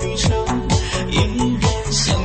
心酸旅程，依然相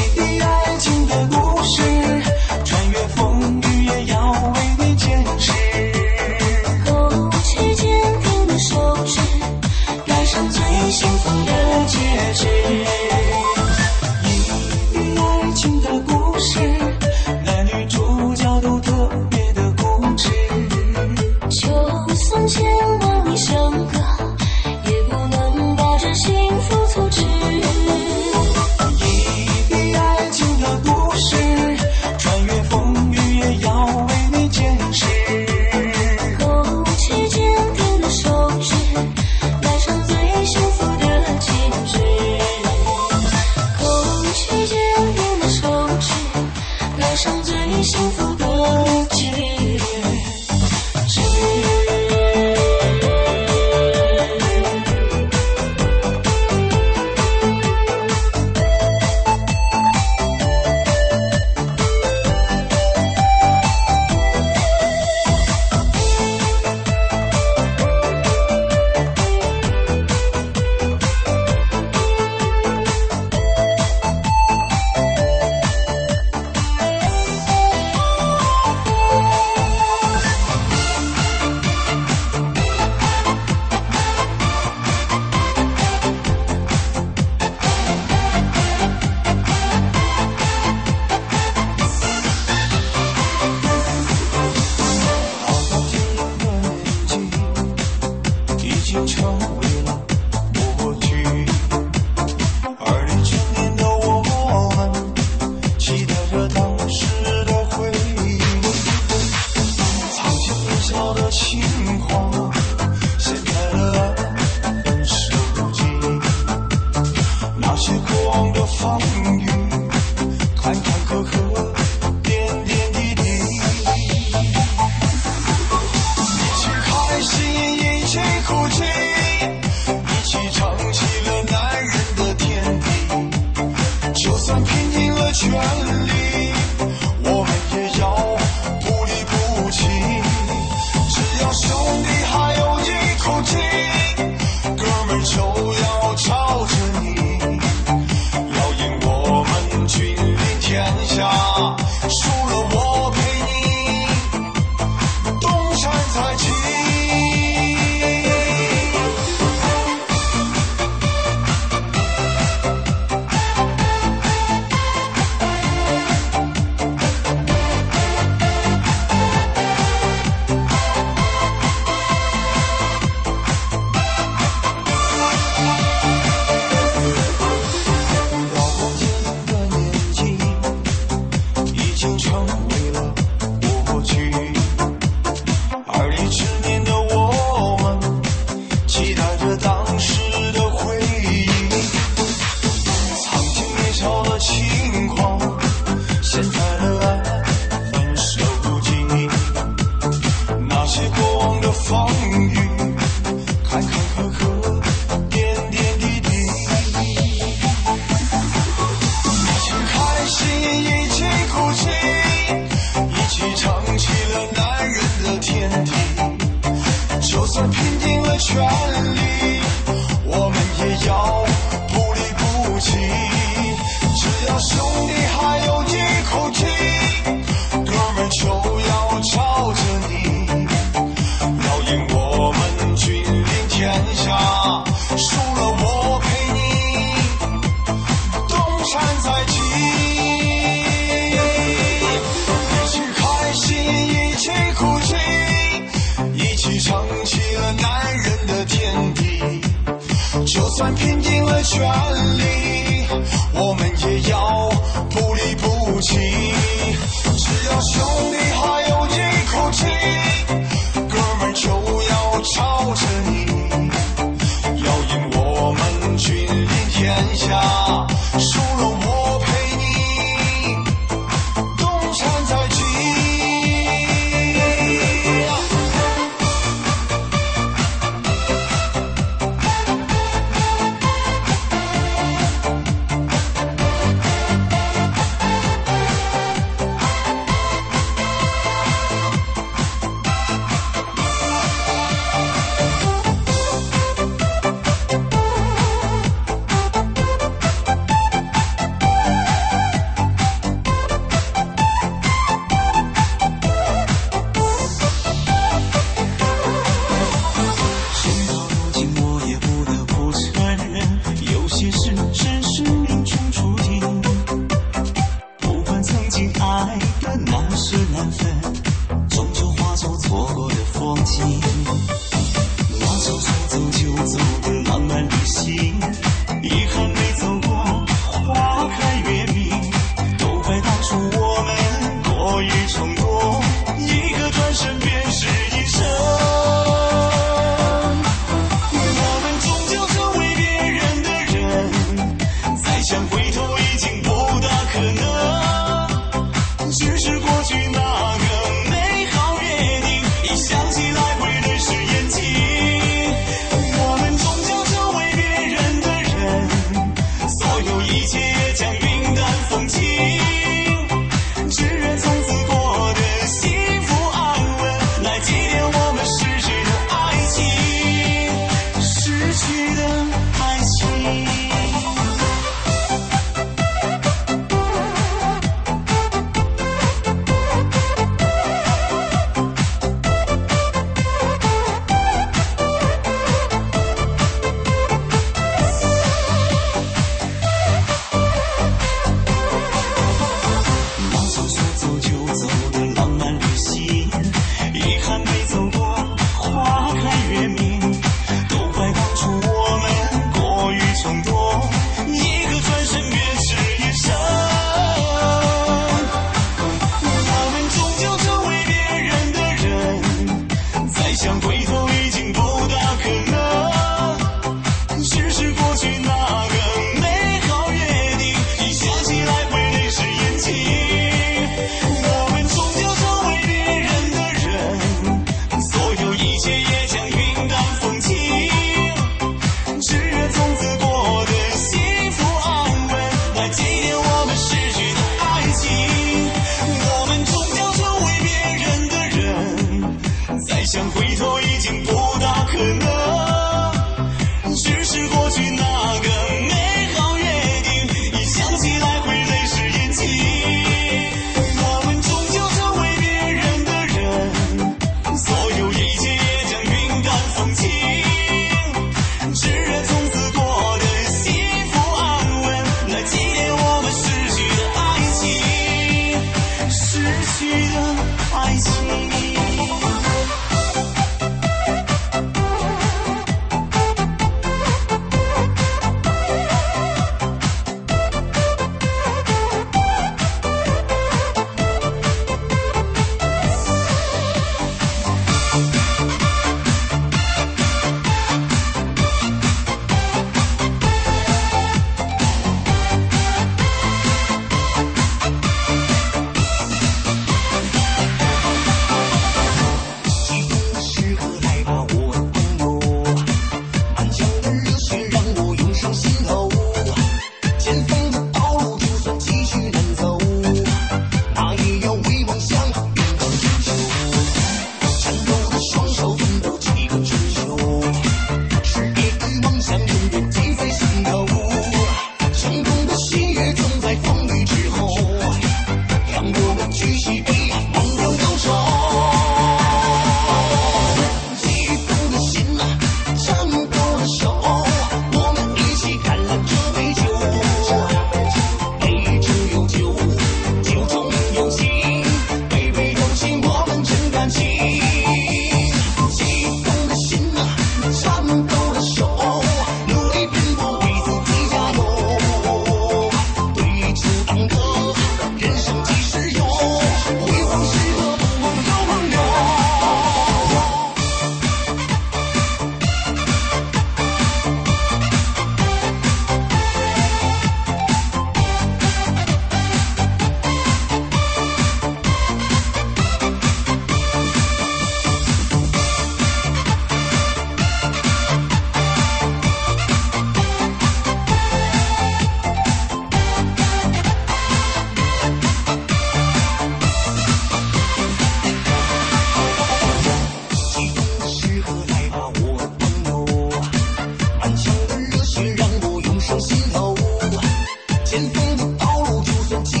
17.